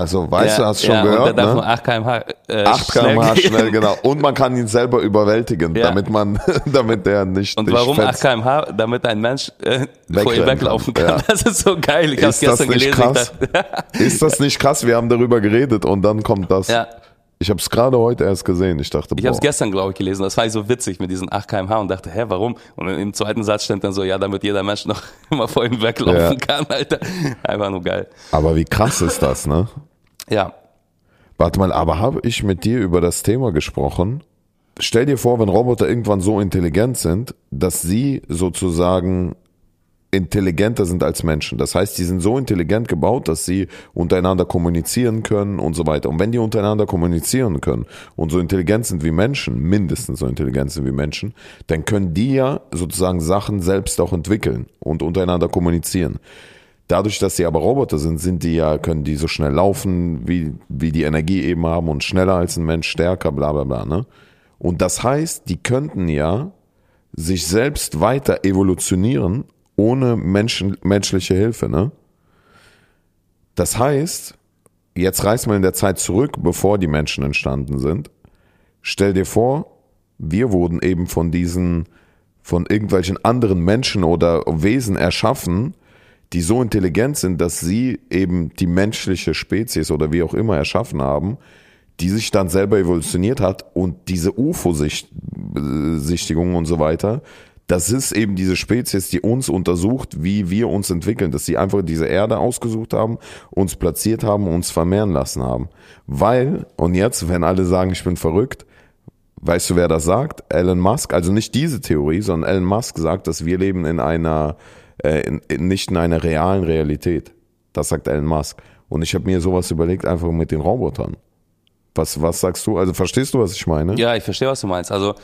Also weißt ja, du, hast schon ja, gehört, und der darf ne? nur 8 km/h äh, 8 schnell km/h gehen. schnell, genau. Und man kann ihn selber überwältigen, Ja. damit man, damit der nicht Und warum 8 fetzt. km/h? Damit ein Mensch äh, vor ihm weglaufen kann. kann. Ja. Das ist so geil. Ich habe Ist das gestern nicht gelesen. krass? Dachte, Ist das nicht krass? Wir haben darüber geredet und dann kommt das. ja, Ich habe es gerade heute erst gesehen. Ich dachte, ich habe es gestern, glaube ich, gelesen. Das war so witzig mit diesen 8 km/h und dachte, hä, warum? Und im zweiten Satz stand dann so, ja, damit jeder Mensch noch immer vor ihm weglaufen Ja. kann, Alter. Einfach nur geil. aber wie krass ist das, ne? Ja, Warte mal, aber habe ich mit dir über das Thema gesprochen? Stell dir vor, wenn Roboter irgendwann so intelligent sind, dass sie sozusagen intelligenter sind als Menschen. Das heißt, die sind so intelligent gebaut, dass sie untereinander kommunizieren können und so weiter. Und wenn die untereinander kommunizieren können und so intelligent sind wie Menschen, mindestens so intelligent sind wie Menschen, dann können die ja sozusagen Sachen selbst auch entwickeln und untereinander kommunizieren. Dadurch, dass sie aber Roboter sind, sind die ja, können die so schnell laufen, wie, wie die Energie eben haben und schneller als ein Mensch, stärker, bla bla bla. Ne? Und das heißt, die könnten ja sich selbst weiter evolutionieren ohne Menschen, menschliche Hilfe. Ne? Das heißt, jetzt reiß mal in der Zeit zurück, bevor die Menschen entstanden sind. Stell dir vor, wir wurden eben von diesen, von irgendwelchen anderen Menschen oder Wesen erschaffen, die so intelligent sind, dass sie eben die menschliche Spezies oder wie auch immer erschaffen haben, die sich dann selber evolutioniert hat und diese UFO-Sichtigungen und so weiter, das ist eben diese Spezies, die uns untersucht, wie wir uns entwickeln, dass sie einfach diese Erde ausgesucht haben, uns platziert haben, uns vermehren lassen haben. Weil, und jetzt, wenn alle sagen, ich bin verrückt, weißt du, wer das sagt? Elon Musk, also nicht diese Theorie, sondern Elon Musk sagt, dass wir leben in einer, äh, in, in, nicht in einer realen Realität. Das sagt Elon Musk. Und ich habe mir sowas überlegt, einfach mit den Robotern. Was, was sagst du? Also verstehst du, was ich meine? Ja, ich verstehe, was du meinst. Also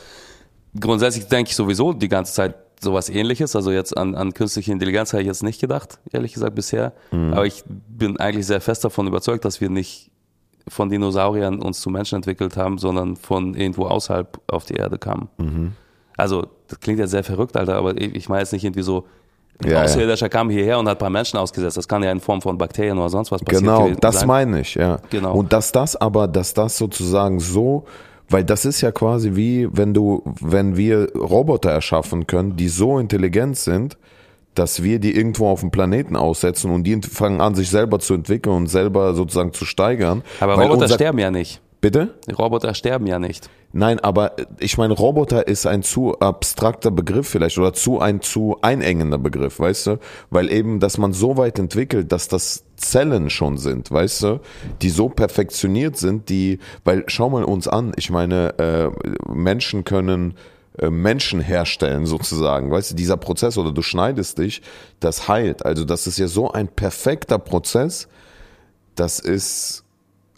grundsätzlich denke ich sowieso die ganze Zeit sowas ähnliches. Also jetzt an, an künstliche Intelligenz habe ich jetzt nicht gedacht, ehrlich gesagt bisher. Aber ich bin eigentlich sehr fest davon überzeugt, dass wir nicht von Dinosauriern uns zu Menschen entwickelt haben, sondern von irgendwo außerhalb auf die Erde kamen. Also das klingt ja sehr verrückt, Alter, aber ich meine jetzt nicht irgendwie so, Ja, ja. Außerirdischer kam hierher und hat ein paar Menschen ausgesetzt. Das kann ja in Form von Bakterien oder sonst was passieren. Genau, das sein. meine ich, ja. Genau. Und dass das aber, dass das sozusagen so, weil das ist ja quasi wie, wenn du, wenn wir Roboter erschaffen können, die so intelligent sind, dass wir die irgendwo auf dem Planeten aussetzen und die fangen an, sich selber zu entwickeln und selber sozusagen zu steigern. Aber Roboter sterben ja nicht. Bitte? Roboter sterben ja nicht. Nein, aber ich meine, Roboter ist ein zu abstrakter Begriff vielleicht oder zu ein zu einengender Begriff, weißt du? Weil eben, dass man so weit entwickelt, dass das Zellen schon sind, weißt du? Die so perfektioniert sind, die, weil schau mal uns an, ich meine, äh, Menschen können äh, Menschen herstellen sozusagen. Weißt du, dieser Prozess oder du schneidest dich, das heilt. Also das ist ja so ein perfekter Prozess. Das ist,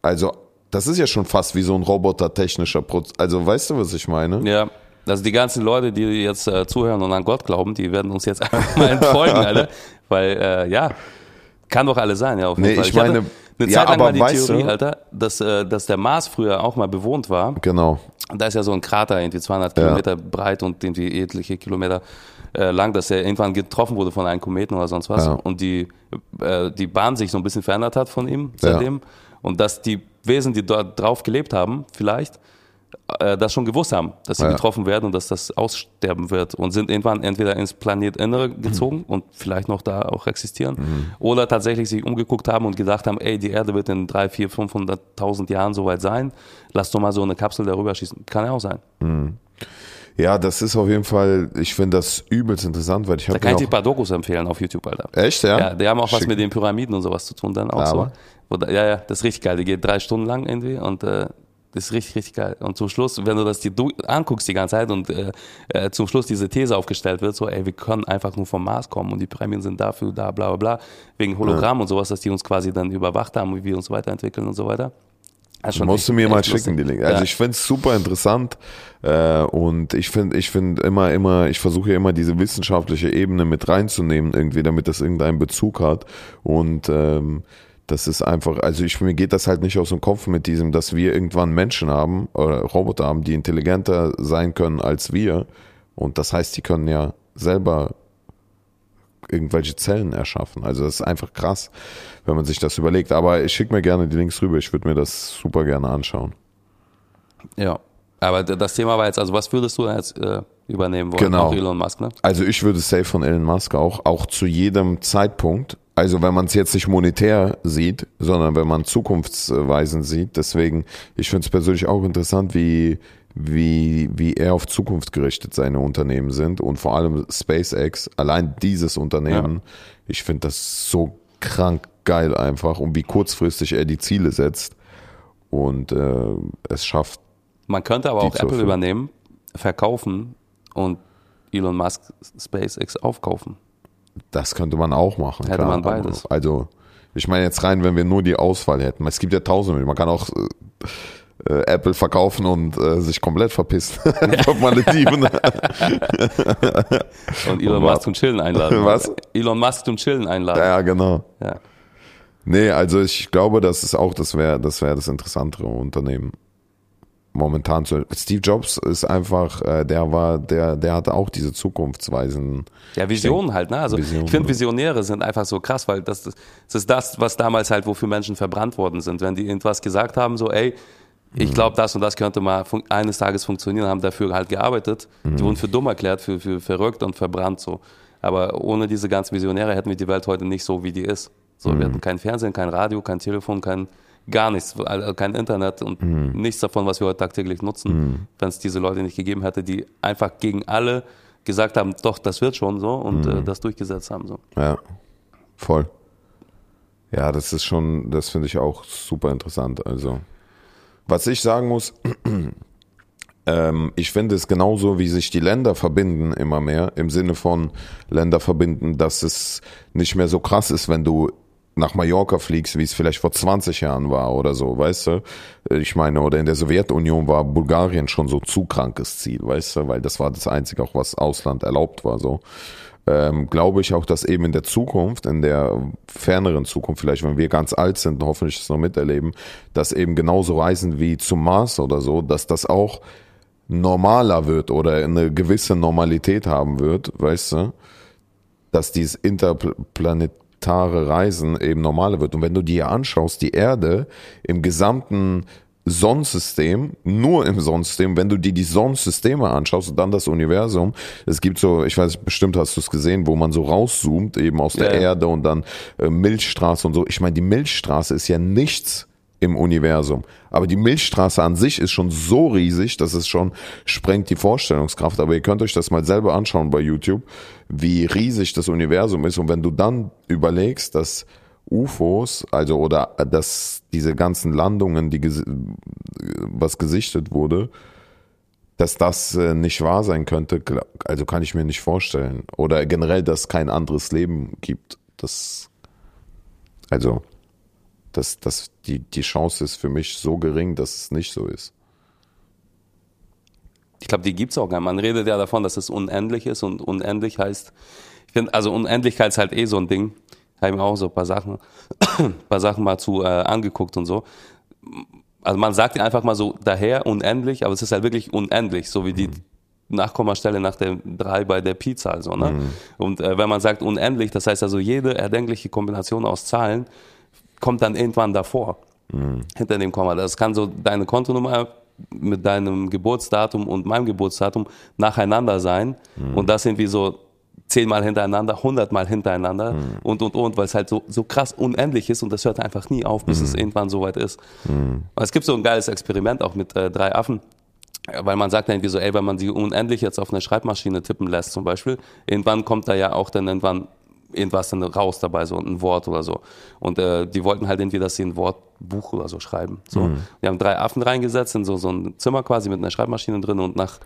also das ist ja schon fast wie so ein robotertechnischer Prozess. Also weißt du, was ich meine? Ja. Also die ganzen Leute, die jetzt äh, zuhören und an Gott glauben, die werden uns jetzt einfach mal entfolgen, Alter. Weil, äh, ja, kann doch alles sein, ja, auf jeden Nee, Fall. ich meine, hatte eine ja, Zeit lang aber mal die weißt Theorie, du- Alter, dass, äh, dass der Mars früher auch mal bewohnt war. Genau. Und da ist ja so ein Krater, irgendwie 200 Ja. Kilometer breit und irgendwie etliche Kilometer äh, lang, dass er irgendwann getroffen wurde von einem Kometen oder sonst was. Ja. Und die, äh, die Bahn sich so ein bisschen verändert hat von ihm seitdem. Und dass die Wesen, die dort drauf gelebt haben, vielleicht, äh, das schon gewusst haben, dass sie Ja. getroffen werden und dass das aussterben wird und sind irgendwann entweder ins Planetinnere gezogen Mhm. und vielleicht noch da auch existieren oder tatsächlich sich umgeguckt haben und gedacht haben, ey, die Erde wird in drei, vier, 500.000 Jahren soweit sein, lass doch mal so eine Kapsel darüber schießen. Kann ja auch sein. Ja, das ist auf jeden Fall, ich finde das übelst interessant, weil ich Da habe kann ich dir ein paar Dokus empfehlen auf YouTube, Alter. Echt, ja? Ja, die haben auch was Schick. mit den Pyramiden und sowas zu tun dann auch Aber? so. Da, ja, ja, das ist richtig geil. Die geht drei Stunden lang irgendwie und äh, das ist richtig, richtig geil. Und zum Schluss, wenn du das dir anguckst die ganze Zeit und äh, äh, zum Schluss diese These aufgestellt wird, so, ey, wir können einfach nur vom Mars kommen und die Pyramiden sind dafür, da, bla, bla, bla, wegen Hologramm und sowas, dass die uns quasi dann überwacht haben, wie wir uns weiterentwickeln und so weiter. Schon Musst du mir mal schicken, die. Links. Also ja. ich finde es super interessant äh, und ich finde, ich finde immer, immer, ich versuche ja immer diese wissenschaftliche Ebene mit reinzunehmen, irgendwie, damit das irgendeinen Bezug hat. Und ähm, das ist einfach, also ich mir geht das halt nicht aus dem Kopf mit diesem, dass wir irgendwann Menschen haben oder Roboter haben, die intelligenter sein können als wir. Und das heißt, die können ja selber irgendwelche Zellen erschaffen. Also das ist einfach krass, wenn man sich das überlegt. Aber ich schicke mir gerne die Links rüber. Ich würde mir das super gerne anschauen. Ja. Aber das Thema war jetzt, also was würdest du jetzt äh, übernehmen wollen? Genau. Auch Elon Musk, ne? Also ich würde safe von Elon Musk auch, auch zu jedem Zeitpunkt. Also wenn man es jetzt nicht monetär sieht, sondern wenn man zukunftsweisend sieht. Deswegen, ich finde es persönlich auch interessant, wie, wie, wie er auf Zukunft gerichtet seine Unternehmen sind und vor allem SpaceX, allein dieses Unternehmen, ich finde das so krank geil einfach und wie kurzfristig er die Ziele setzt und äh, es schafft. Man könnte aber auch Apple übernehmen, verkaufen und Elon Musk SpaceX aufkaufen. Das könnte man auch machen. Hätte man beides. Also, ich meine jetzt rein, wenn wir nur die Auswahl hätten. Es gibt ja tausende. Man kann auch äh, Apple verkaufen und äh, sich komplett verpissen. Auf Malediven. Und Elon? Musk zum Chillen einladen. Was? Elon Musk zum Chillen einladen. ja, genau. Ja. Nee, also ich glaube, das ist auch, das wäre das, wäre das interessantere Unternehmen. Momentan zu. Steve Jobs ist einfach, äh, der war, der, der hatte auch diese zukunftsweisenden. Ja, Visionen halt, ne? Also Visionen, ich finde. Visionäre sind einfach so krass, weil das, das ist das, was damals halt, wofür Menschen verbrannt worden sind. Wenn die irgendwas gesagt haben, so, ey, ich glaube, das und das könnte mal eines Tages funktionieren, haben dafür halt gearbeitet. Die wurden für dumm erklärt, für, für verrückt und verbrannt so. Aber ohne diese ganzen Visionäre hätten wir die Welt heute nicht so, wie die ist. So, wir hätten kein Fernsehen, kein Radio, kein Telefon, kein gar nichts, also kein Internet und nichts davon, was wir heute tagtäglich nutzen, wenn es diese Leute nicht gegeben hätte, die einfach gegen alle gesagt haben, doch, das wird schon so und äh, das durchgesetzt haben. So. Ja, voll. Ja, das ist schon, das finde ich auch super interessant. Also, was ich sagen muss, ähm, ich finde es genauso, wie sich die Länder verbinden immer mehr, im Sinne von Länder verbinden, dass es nicht mehr so krass ist, wenn du nach Mallorca fliegst, wie es vielleicht vor 20 Jahren war oder so, weißt du? Ich meine, oder in der Sowjetunion war Bulgarien schon so zu krankes Ziel, weißt du, weil das war das Einzige auch, was Ausland erlaubt war, so ähm, glaube ich auch, dass eben in der Zukunft, in der ferneren Zukunft, vielleicht wenn wir ganz alt sind und hoffentlich das noch miterleben, dass eben genauso Reisen wie zum Mars oder so, dass das auch normaler wird oder eine gewisse Normalität haben wird, weißt du, dass dieses interplanetare Reisen eben normaler wird. Und wenn du dir anschaust, die Erde im gesamten Sonnensystem, nur im Sonnensystem, wenn du dir die Sonnensysteme anschaust und dann das Universum, es gibt so, ich weiß, bestimmt hast du es gesehen, wo man so rauszoomt, eben aus der ja. Erde und dann äh, Milchstraße und so. Ich meine, die Milchstraße ist ja nichts im Universum. Aber die Milchstraße an sich ist schon so riesig, dass es schon sprengt die Vorstellungskraft. Aber ihr könnt euch das mal selber anschauen bei YouTube, wie riesig das Universum ist. Und wenn du dann überlegst, dass UFOs, also oder dass diese ganzen Landungen, die was gesichtet wurde, dass das äh, nicht wahr sein könnte, also kann ich mir nicht vorstellen. Oder generell, dass es kein anderes Leben gibt. Das, also, dass, dass die, die Chance ist für mich so gering, dass es nicht so ist. Ich glaube, die gibt's auch gar nicht. Man redet ja davon, dass es unendlich ist und unendlich heißt, ich finde, also Unendlichkeit ist halt eh so ein Ding. Habe ich mir auch so ein paar Sachen, paar Sachen mal zu äh, angeguckt und so. Also man sagt einfach mal so daher unendlich, aber es ist halt wirklich unendlich, so wie die Nachkommastelle nach der drei bei der Pi-Zahl. So, ne? Und äh, wenn man sagt unendlich, das heißt also jede erdenkliche Kombination aus Zahlen kommt dann irgendwann davor, hinter dem Komma. Das kann so deine Kontonummer mit deinem Geburtsdatum und meinem Geburtsdatum nacheinander sein und das irgendwie so zehnmal hintereinander, hundertmal hintereinander und und und, weil es halt so, so krass unendlich ist und das hört einfach nie auf, bis es irgendwann soweit ist. Es gibt so ein geiles Experiment auch mit äh, drei Affen, weil man sagt dann irgendwie so, ey, wenn man sie unendlich jetzt auf eine Schreibmaschine tippen lässt zum Beispiel, irgendwann kommt da ja auch dann irgendwann irgendwas dann raus dabei, so ein Wort oder so. Und äh, die wollten halt irgendwie, dass sie ein Wortbuch oder so schreiben. So. Die haben drei Affen reingesetzt in so, so ein Zimmer quasi mit einer Schreibmaschine drin und nach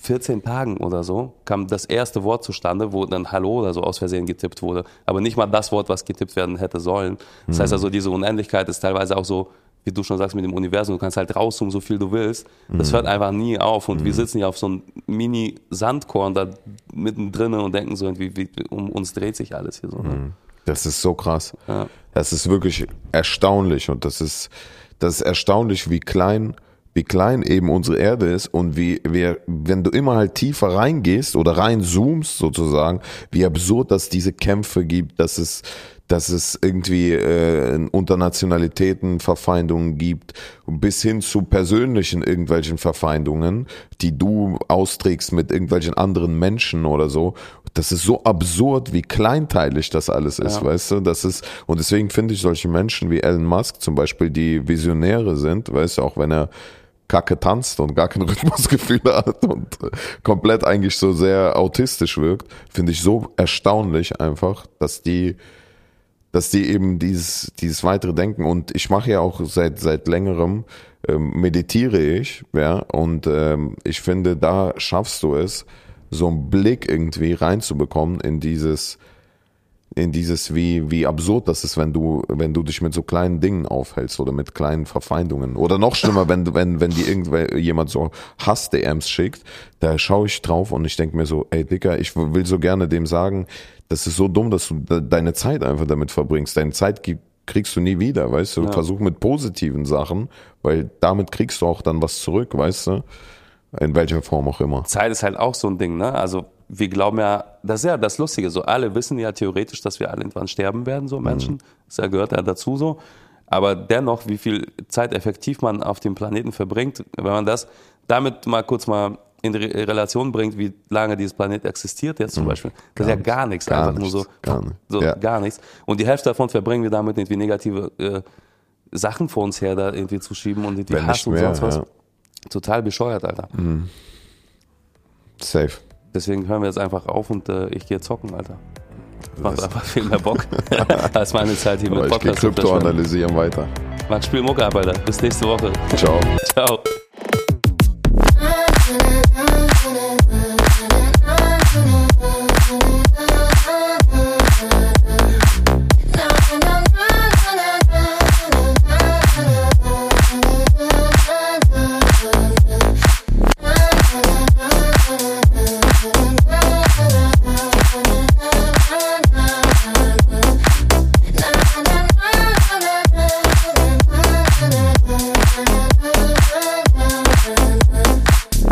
14 Tagen oder so kam das erste Wort zustande, wo dann Hallo oder so aus Versehen getippt wurde. Aber nicht mal das Wort, was getippt werden hätte sollen. Das heißt also, diese Unendlichkeit ist teilweise auch so, wie du schon sagst, mit dem Universum. Du kannst halt rauszoomen, so viel du willst. Das hört einfach nie auf. Und wir sitzen ja auf so einem Mini-Sandkorn da mittendrin und denken so, irgendwie, wie, um uns dreht sich alles hier so. Ne? Das ist so krass. Ja. Das ist wirklich erstaunlich und das ist, das ist erstaunlich, wie klein, wie klein eben unsere Erde ist und wie wir, wenn du immer halt tiefer reingehst oder reinzoomst sozusagen, wie absurd dass diese Kämpfe gibt, dass es, dass es irgendwie äh, unter Nationalitäten Verfeindungen gibt, bis hin zu persönlichen irgendwelchen Verfeindungen, die du austrägst mit irgendwelchen anderen Menschen oder so. Das ist so absurd, wie kleinteilig das alles ist, Ja. weißt du? Das ist, und deswegen finde ich solche Menschen wie Elon Musk zum Beispiel, die Visionäre sind, weißt du, auch wenn er Kacke tanzt und gar kein Rhythmusgefühl hat und äh, komplett eigentlich so sehr autistisch wirkt, finde ich so erstaunlich einfach, dass die, dass die eben dieses, dieses weitere Denken. Und ich mache ja auch seit, seit längerem, ähm, meditiere ich, ja, und ähm, ich finde, da schaffst du es, so einen Blick irgendwie reinzubekommen in dieses, in dieses, wie, wie absurd das ist, wenn du, wenn du dich mit so kleinen Dingen aufhältst oder mit kleinen Verfeindungen. Oder noch schlimmer, wenn, wenn, wenn dir irgendwer jemand so Hass-DMs schickt, da schaue ich drauf und ich denke mir so, ey Dicker, ich will so gerne dem sagen, das ist so dumm, dass du de- deine Zeit einfach damit verbringst. Deine Zeit kriegst du nie wieder, weißt du? Ja. Versuch mit positiven Sachen, weil damit kriegst du auch dann was zurück, weißt du? In welcher Form auch immer. Zeit ist halt auch so ein Ding, ne? Also wir glauben ja, das ist ja das Lustige, so alle wissen ja theoretisch, dass wir alle irgendwann sterben werden, so Menschen. Das ja, gehört ja dazu so. Aber dennoch, wie viel Zeit effektiv man auf dem Planeten verbringt, wenn man das damit mal kurz mal in Re Relation bringt, wie lange dieses Planet existiert jetzt zum Beispiel, das ist ja gar nichts, Gar einfach nur so, nichts, gar nicht. so Ja. gar nichts. Und die Hälfte davon verbringen wir damit irgendwie negative äh, Sachen vor uns her da irgendwie zu schieben und irgendwie Wenn Hass und sonst was. ja. Total bescheuert, Alter. Safe. Deswegen hören wir jetzt einfach auf und äh, ich gehe zocken, Alter. Macht einfach viel mehr Bock als meine Zeit hier Aber mit ich gehe Podcast. Krypto analysieren weiter. Max, spiel Mucke ab, Alter. Bis nächste Woche. Ciao. Ciao.